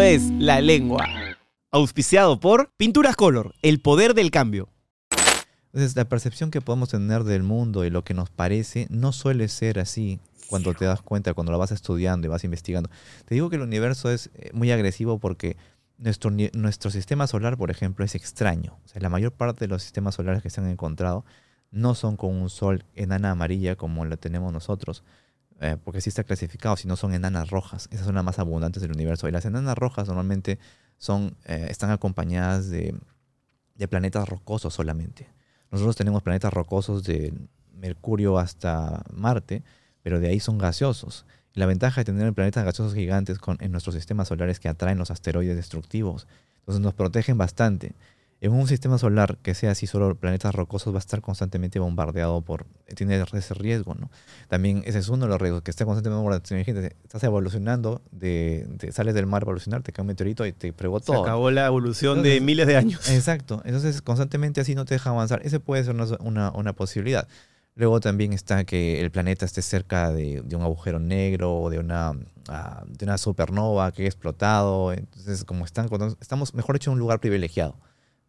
Es La Lengua. Auspiciado por Pinturas Color, el poder del cambio. Entonces, la percepción que podemos tener del mundo y lo que nos parece no suele ser así cuando te das cuenta, cuando lo vas estudiando y vas investigando. Te digo que el universo es eh, muy agresivo porque nuestro, nuestro sistema solar, por ejemplo, es extraño. La mayor parte de los sistemas solares que se han encontrado no son con un sol enana amarilla como lo tenemos nosotros, eh, porque sí está clasificado, sino son enanas rojas. Esas son las más abundantes del universo. Y las enanas rojas normalmente son, eh, están acompañadas de, planetas rocosos solamente. Nosotros tenemos planetas rocosos de Mercurio hasta Marte, pero de ahí son gaseosos. Y la ventaja de tener planetas gaseosos gigantes con, en nuestro sistema solar es que atraen los asteroides destructivos. Entonces nos protegen bastante. En un sistema solar que sea así solo planetas rocosos va a estar constantemente bombardeado por... Tiene ese riesgo, ¿no? También ese es uno de los riesgos, que está constantemente bombardeado. Imagínate, estás evolucionando, de, de- sales del mar a evolucionar, te cae un meteorito y te fregó Se todo. acabó la evolución de miles de años. Exacto. Entonces, constantemente así no te deja avanzar. Ese puede ser una, una- una posibilidad. Luego también está que el planeta esté cerca de, de un agujero negro o de una, ah, de una supernova que ha explotado. Entonces, como están, estamos, mejor dicho, en un lugar privilegiado.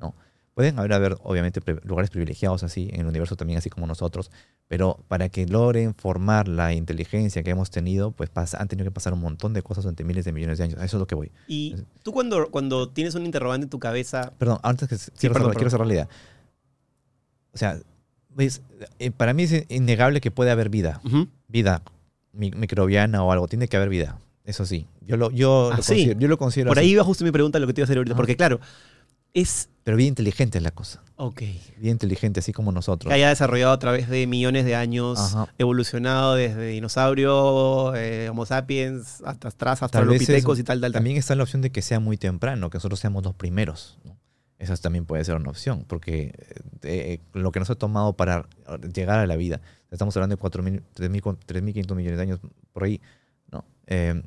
¿No? Pueden haber, haber obviamente, lugares privilegiados así, en el universo también, así como nosotros, pero para que logren formar la inteligencia que hemos tenido, pues pasa- han tenido que pasar un montón de cosas durante miles de millones de años. A eso es lo que voy. Y tú cuando, cuando tienes un interrogante en tu cabeza, Perdón, antes que quiero, perdón, cerrar, perdón. quiero cerrar la idea. O sea. Eh, para mí es innegable que puede haber vida. Ujú. Vida mi- microbiana o algo. Tiene que haber vida. Eso sí. Yo lo, yo Ah, lo, sí. considero, yo lo considero por así. ahí va justo mi pregunta, lo que te iba a hacer ahorita. Porque claro, es... Pero vida inteligente es la cosa. Ok. Vida inteligente, así como nosotros. Que haya desarrollado a través de millones de años, Ajá. evolucionado desde dinosaurio, eh, Homo sapiens, hasta atrás, hasta Australopithecus es- y tal, tal. También está la opción de que sea muy temprano, que nosotros seamos los primeros. ¿no? Esa también puede ser una opción, porque eh, lo que nos ha tomado para llegar a la vida, estamos hablando de 4.000, 3.000, 3.500 millones de años por ahí, ¿no? Eh,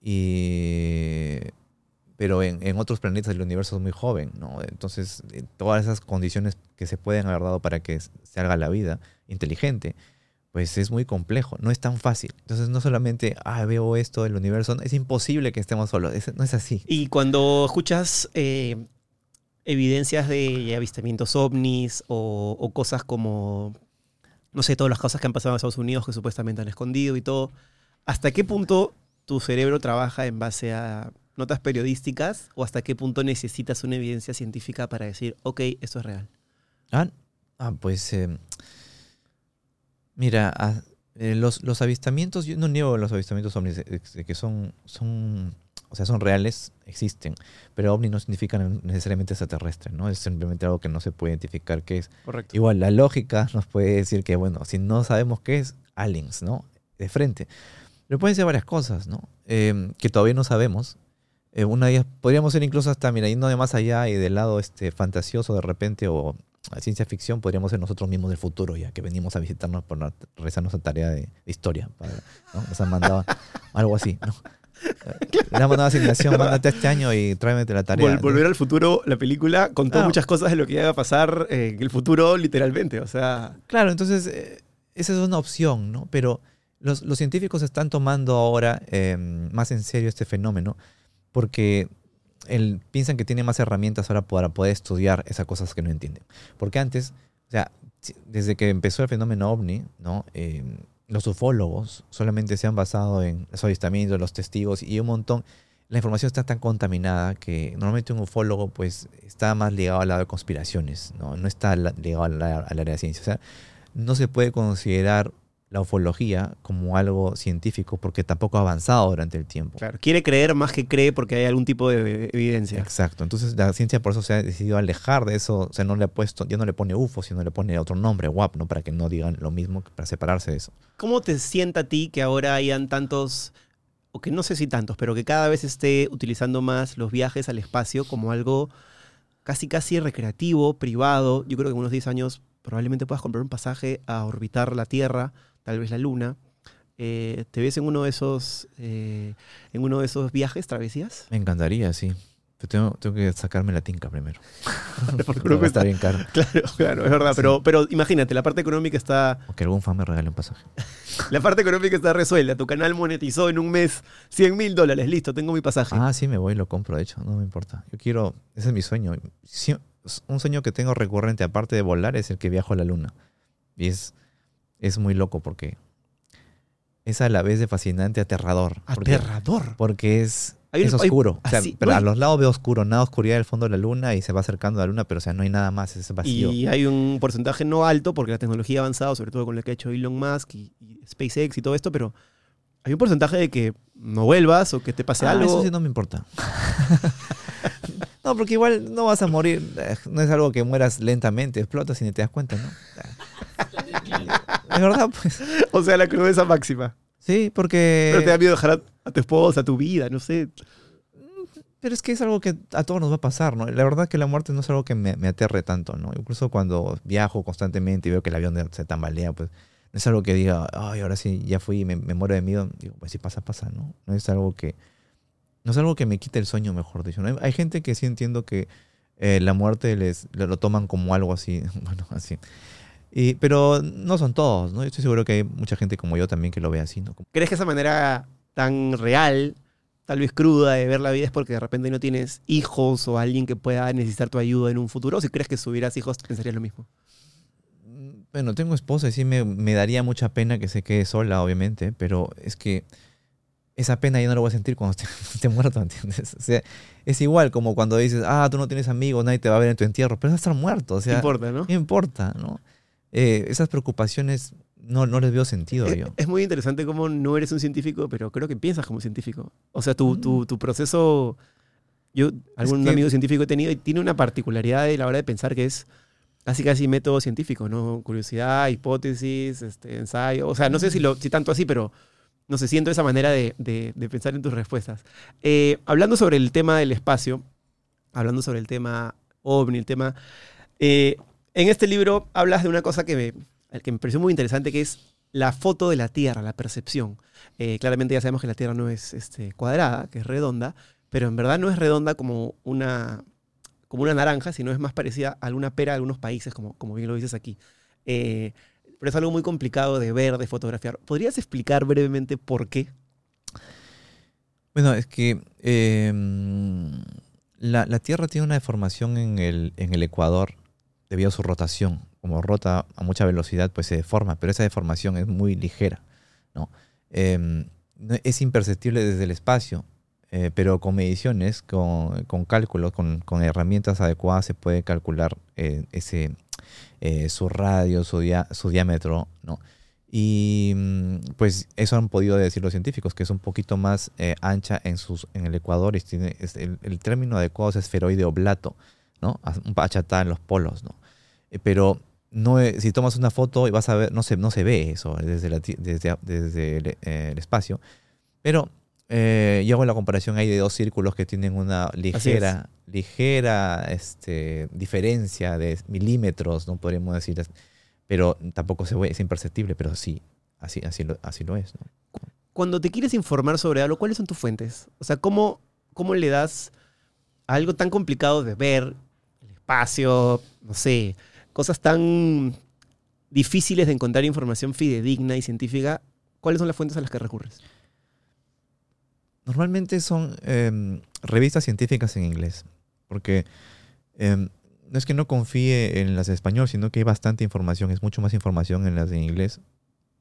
y, pero en, otros planetas el universo es muy joven, ¿no? Entonces, eh, todas esas condiciones que se pueden haber dado para que se haga la vida inteligente, pues es muy complejo, no es tan fácil. Entonces, no solamente, ah, veo esto del universo, es imposible que estemos solos, no es así. Y cuando escuchas eh, evidencias de avistamientos ovnis o, o cosas como, no sé, todas las cosas que han pasado en Estados Unidos que supuestamente han escondido y todo, ¿hasta qué punto tu cerebro trabaja en base a notas periodísticas o hasta qué punto necesitas una evidencia científica para decir, ok, esto es real? Ah, ah, pues eh, mira, ah, eh, los, los avistamientos, yo no niego los avistamientos ovnis, eh, que son, son, o sea, son reales, existen, pero ovni no significa necesariamente extraterrestre, ¿no? Es simplemente algo que no se puede identificar qué es. Correcto. Igual, la lógica nos puede decir que, bueno, si no sabemos qué es, aliens, ¿no? De frente. Pero pueden ser varias cosas, ¿no? Eh, que todavía no sabemos. Eh, una de ellas, podríamos ser incluso hasta, mira, yendo de más allá y del lado este, fantasioso de repente o ciencia ficción, podríamos ser nosotros mismos del futuro, ya que venimos a visitarnos por la- realizar nuestra tarea de, de historia. para- ¿no? Nos han mandado algo así, ¿no? Eh, Le han mandado asignación, mándate este año y tráeme la tarea. Vol- Volver al futuro, la película contó muchas cosas de lo que iba a pasar eh, en el futuro, literalmente. O sea, Claro, entonces eh, esa es una opción, ¿no? Pero los, los científicos están tomando ahora eh, más en serio este fenómeno porque el- piensan que tienen más herramientas ahora para poder estudiar esas cosas que no entienden. Porque antes, o sea, desde que empezó el fenómeno ovni, ¿no? Eh, los ufólogos solamente se han basado en los avistamientos, los testigos y un montón. La información está tan contaminada que normalmente un ufólogo pues está más ligado al lado de conspiraciones, no, no está ligado al área de ciencia. O sea, no se puede considerar la ufología como algo científico porque tampoco ha avanzado durante el tiempo. claro, quiere creer más que cree porque hay algún tipo de evidencia. Exacto. Entonces la ciencia por eso se ha decidido alejar de eso. O sea, no le ha puesto, ya no le pone UFO, sino le pone otro nombre, WAP, ¿no? Para que no digan lo mismo, para separarse de eso. ¿Cómo te sienta a ti que ahora hayan tantos, o que no sé si tantos, pero que cada vez esté utilizando más los viajes al espacio como algo casi casi recreativo, privado? Yo creo que en unos 10 años probablemente puedas comprar un pasaje a orbitar la Tierra, tal vez la Luna. Eh, ¿Te ves en uno de esos, eh, en uno de esos viajes, travesías? Me encantaría, sí. Pero tengo, tengo que sacarme la tinca primero. Porque estar cuesta- bien caro. Claro, claro, es verdad. Sí. Pero, pero imagínate, la parte económica está. O que algún fan me regale un pasaje. La parte económica está resuelta. Tu canal monetizó en un mes 100 mil dólares. Listo, tengo mi pasaje. Ah, sí, me voy y lo compro, de hecho, no me importa. Yo quiero, ese es mi sueño. Un sueño que tengo recurrente, aparte de volar, es el que viajo a la luna. Y es, es muy loco porque es a la vez de fascinante, aterrador. Porque, Aterrador. porque es, Hay un- es hay- oscuro. O sea, así, pero no a los lados veo oscuro, nada oscuridad del fondo de la luna y se va acercando a la luna, pero o sea, no hay nada más, es vacío. Y hay un porcentaje no alto porque la tecnología ha avanzado, sobre todo con lo que ha hecho Elon Musk y, y SpaceX y todo esto, pero hay un porcentaje de que no vuelvas o que te pase Ah, algo. Eso sí no me importa. no, porque igual no vas a morir. No es algo que mueras lentamente, explotas y ni te das cuenta, ¿no? Es verdad, pues. O sea, la crudeza máxima. Sí, porque. Pero te da miedo dejar a, tu esposa, a tu vida, no sé. Pero es que es algo que a todos nos va a pasar, ¿no? La verdad que la muerte no es algo que me, me aterre tanto, ¿no? Incluso cuando viajo constantemente y veo que el avión se tambalea, pues no es algo que diga, ay, ahora sí, ya fui y me, me muero de miedo. Digo, pues si pasa, pasa, ¿no? No es algo que, no es algo que me quite el sueño, mejor dicho. ¿no? Hay, hay gente que sí entiendo que eh, la muerte les, lo, lo toman como algo así, bueno, así. Y, pero no son todos, ¿no? Yo estoy seguro que hay mucha gente como yo también que lo ve así, ¿no? ¿Crees que esa manera tan real, tal vez cruda de ver la vida es porque de repente no tienes hijos o alguien que pueda necesitar tu ayuda en un futuro? O si crees que si hubieras hijos pensarías lo mismo. Mm, Bueno, tengo esposa y sí me, me daría mucha pena que se quede sola, obviamente, pero es que esa pena ya no la voy a sentir cuando esté, esté muerto, ¿entiendes? O sea, es igual como cuando dices, ah, tú no tienes amigos, nadie te va a ver en tu entierro, pero vas a estar muerto, o ¿Qué sea, importa, no? ¿qué importa, no? Eh, esas preocupaciones no, no les veo sentido Es, yo. es muy interesante cómo no eres un científico, pero creo que piensas como científico. O sea, tu, tu, tu proceso. Yo, algún que- amigo científico he tenido y tiene una particularidad de la hora de pensar que es casi casi método científico, ¿no? Curiosidad, hipótesis, este, ensayo. O sea, no sé si, lo, si tanto así, pero no sé, siento esa manera de, de- de pensar en tus respuestas. Eh, hablando sobre el tema del espacio, hablando sobre el tema ovni, el tema. eh, en este libro hablas de una cosa que me, que me pareció muy interesante, que es la foto de la Tierra, la percepción. Eh, claramente ya sabemos que la Tierra no es este, cuadrada, que es redonda, pero en verdad no es redonda como una, como una naranja, sino es más parecida a alguna pera de algunos países, como, como bien lo dices aquí. Eh, pero es algo muy complicado de ver, de fotografiar. ¿Podrías explicar brevemente por qué? Bueno, es que eh, la, la Tierra tiene una deformación en el, en el Ecuador debido a su rotación. Como rota a mucha velocidad, pues se deforma, pero esa deformación es muy ligera. ¿no? No- es imperceptible desde el espacio, eh, pero con mediciones, con, con cálculos, con, con herramientas adecuadas se puede calcular eh, ese, eh, su radio, su, diámetro. ¿no? Y mm, pues eso han podido decir los científicos, que es un poquito más ancha en, sus, en el Ecuador. Tiene, el, el término adecuado es esferoide oblato, ¿no? Un en los polos, ¿no? Eh, pero no es- si tomas una foto y vas a ver, no se, no se ve eso desde, la desde, a- desde el, eh, el espacio. Pero eh, yo hago la comparación ahí de dos círculos que tienen una ligera, ligera este, diferencia de milímetros, no podríamos decir, pero tampoco se ve, es imperceptible, pero sí, así, así, lo, así lo es. ¿no? Cuando te quieres informar sobre algo, ¿cuáles son tus fuentes? O sea, ¿cómo, cómo le das a algo tan complicado de ver espacio, no sé, cosas tan difíciles de encontrar información fidedigna y científica? ¿Cuáles son las fuentes a las que recurres? Normalmente son em, revistas científicas en inglés, porque em, no es que no confíe en las de español, sino que hay bastante información, es mucho más información en las de inglés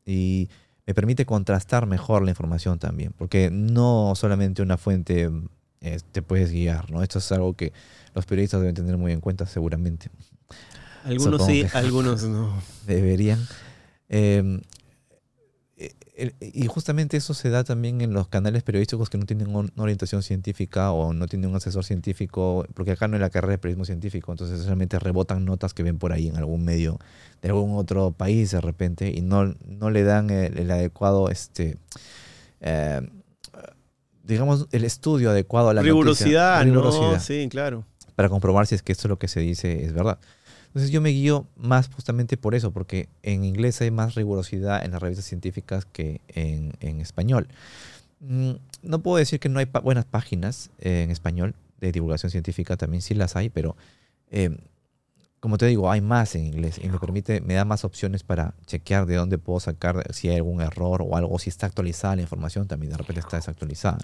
y me permite contrastar mejor la información también, porque no solamente una fuente eh, te puedes guiar, ¿no? Esto es algo que los periodistas deben tener muy en cuenta seguramente. Algunos Supongo sí, algunos no. Deberían. Eh, eh, y justamente eso se da también en los canales periodísticos que no tienen un- una orientación científica o no tienen un asesor científico, porque acá no es la carrera de periodismo científico, entonces solamente rebotan notas que ven por ahí en algún medio de algún otro país de repente y no, no le dan el, el adecuado, este, eh, digamos, el estudio adecuado a la Rigurosidad, noticia. ¿no? Rigurosidad Sí, claro. para comprobar si es que esto es lo que se dice es verdad. Entonces yo me guío más justamente por eso, porque en inglés hay más rigurosidad en las revistas científicas que en, en español. Mm, No puedo decir que no hay buenas páginas eh, en español. De de divulgación científica también sí las hay, pero eh, como te digo, hay más en inglés y me permite, me da más opciones para chequear de dónde puedo sacar si hay algún error o algo, si está actualizada la información, también de repente está desactualizada.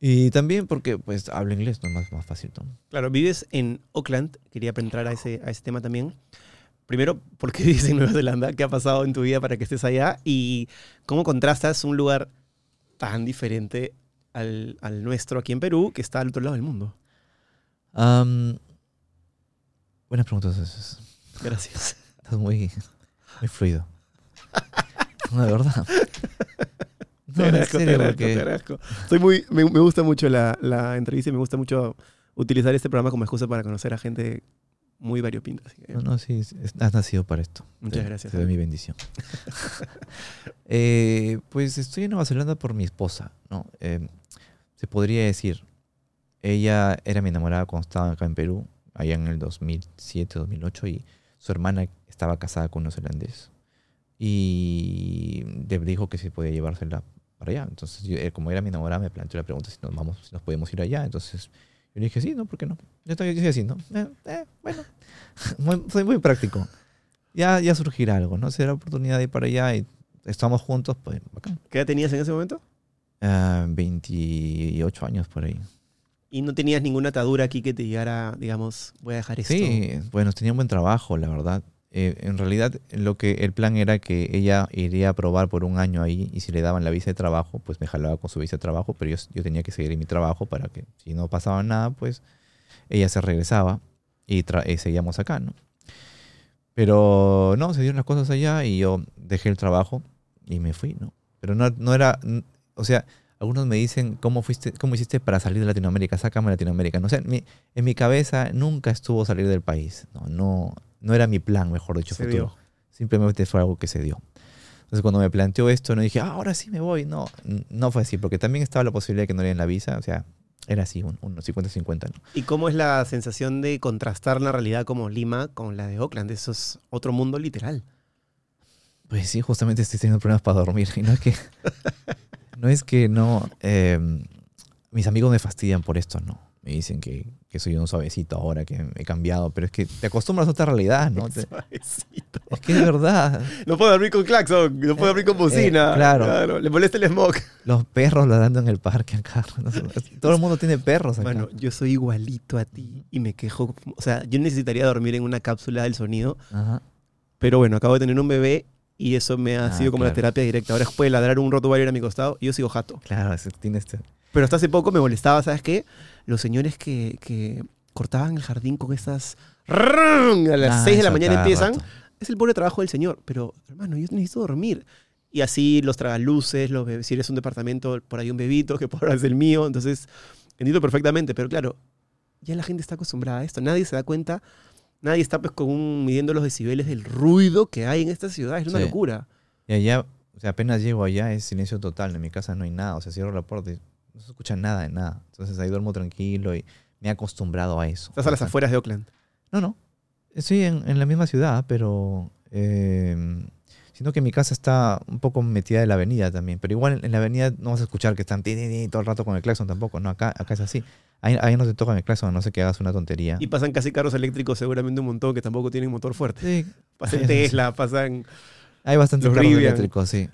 Y también porque pues hablo inglés, no es más, más fácil. ¿no? Claro, vives en Auckland. Quería entrar a ese, a ese tema también. Primero, ¿por qué vives en Nueva Zelanda? ¿Qué ha pasado en tu vida para que estés allá? Y cómo contrastas un lugar tan diferente al, al nuestro aquí en Perú, que está al otro lado del mundo. Am, buenas preguntas esas. Gracias. Estás muy, muy fluido. No, de verdad. No, Te serio, agradezco, porque- te agradezco. Soy muy, me, me gusta mucho la, la entrevista y me gusta mucho utilizar este programa como excusa para conocer a gente muy variopinta. así que No, no, sí, has nacido para esto. Muchas Te- gracias, Te doy mi bendición. Eh, pues estoy en Nueva Zelanda por mi esposa, ¿no? Eh, se podría decir, ella era mi enamorada cuando estaba acá en Perú, allá en el 2007, 2008, y su hermana estaba casada con un neozelandés. Y le dijo que si podía llevársela para allá. Entonces, yo, eh, como era mi enamorada, me planteó la pregunta si nos, vamos, si nos podíamos ir allá. Entonces, yo le dije, sí, ¿no? ¿Por qué no? Yo estoy, así, ¿no? Eh, eh, bueno, muy- soy muy práctico. Ya, ya surgirá algo, ¿no? Será oportunidad de ir para allá y estamos juntos, pues, bacán. ¿Qué edad tenías en ese momento? Ah, 28 años por ahí. Y no tenías ninguna atadura aquí que te llegara, digamos, voy a dejar esto. Sí, bueno, tenía un buen trabajo, la verdad. Eh, en realidad, lo que el plan era que ella iría a probar por un año ahí y si le daban la visa de trabajo, pues me jalaba con su visa de trabajo, pero yo, yo tenía que seguir en mi trabajo para que si no pasaba nada, pues ella se regresaba y, y seguíamos acá, ¿no? Pero no, se dieron las cosas allá y yo dejé el trabajo y me fui, ¿no? Pero no, no era, o sea, algunos me dicen, ¿cómo, fuiste, ¿cómo hiciste para salir de Latinoamérica? Sácame Latinoamérica. No sé, en mi, en mi cabeza nunca estuvo salir del país. No, no, no era mi plan, mejor dicho, Se futuro. dio. Simplemente fue algo que se dio. Entonces cuando me planteó esto, no dije, "Ah, ahora sí me voy. No, no fue así, porque también estaba la posibilidad de que no le den la visa. O sea, era así, un, un 50-50. ¿no? ¿Y cómo es la sensación de contrastar la realidad como Lima con la de Oakland? Eso es otro mundo literal. Pues sí, justamente estoy teniendo problemas para dormir. Y no es que no. Es que no eh, mis amigos me fastidian por esto, ¿no? Me dicen que, que soy un suavecito ahora, que he cambiado, pero es que te acostumbras a otra realidad, ¿no? Suavecito. es que es verdad. No puedo dormir con claxon, no puedo dormir con bocina. Eh, claro. Le molesta el smog. Los perros ladrando en el parque acá. Todo el mundo tiene perros acá. Mano, yo soy igualito a ti y me quejo. O sea, yo necesitaría dormir en una cápsula del sonido, Ajá. pero bueno, acabo de tener un bebé y eso me ha Ah, sido como la claro. terapia directa. Ahora puede ladrar un rottweiler a mi costado y yo sigo jato. Claro, ese- tiene este. Pero hasta hace poco me molestaba, ¿sabes qué? Los señores que, que cortaban el jardín con estas... A las Ah, 6 de la eso mañana empiezan. rato. Es el pobre trabajo del señor, pero hermano, yo necesito dormir. Y así los tragaluces, los bebés, si eres un departamento, por ahí un bebito, que por ahora es el mío. Entonces, entiendo perfectamente, pero claro, ya la gente está acostumbrada a esto. Nadie se da cuenta, nadie está pues con un, midiendo los decibeles del ruido que hay en esta ciudad. Es una Sí. locura. Y allá, o sea, apenas llego allá es silencio total. En mi casa no hay nada. O sea, cierro la puerta y no se escucha nada de nada. Entonces ahí duermo tranquilo y me he acostumbrado a eso. Estás a las afueras de Oakland. No, no. Estoy en, en la misma ciudad, pero. Eh, siento que mi casa está un poco metida de la avenida también. Pero igual en, la avenida no vas a escuchar que están todo el rato con el claxon tampoco. No, acá, acá es así. Ahí, ahí no te tocan el claxon, no sé que hagas una tontería. Y pasan casi carros eléctricos seguramente un montón que tampoco tienen motor fuerte. Sí, Pasan sí. Tesla, pasan... hay bastantes carros Rivian. eléctricos, sí.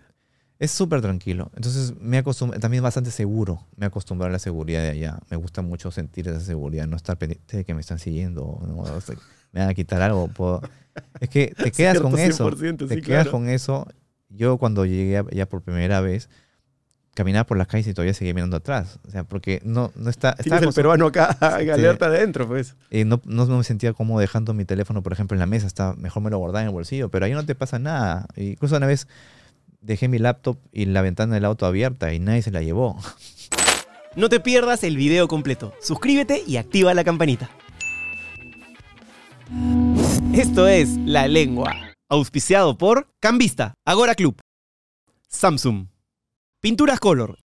Es súper tranquilo. Entonces, me acostum- también bastante seguro. Me acostumbrado a la seguridad de allá. Me gusta mucho sentir esa seguridad, no estar pendiente de que me están siguiendo. ¿no? O sea, me van a quitar algo. puedo- Es que te quedas con eso. 100%, te quedas claro. con eso. Yo cuando llegué allá por primera vez, caminaba por las calles y todavía seguía mirando atrás. O sea, porque no, no está... Tienes el peruano acá Sí. alerta adentro, pues. eh, no, no me sentía cómodo dejando mi teléfono, por ejemplo, en la mesa. Está, mejor me lo guardaba en el bolsillo, pero ahí no te pasa nada. Incluso una vez dejé mi laptop y la ventana del auto abierta y nadie se la llevó. No te pierdas el video completo. Suscríbete y activa la campanita. Esto es La Lengua, auspiciado por Cambista, Agora Club, Samsung, Pinturas Color,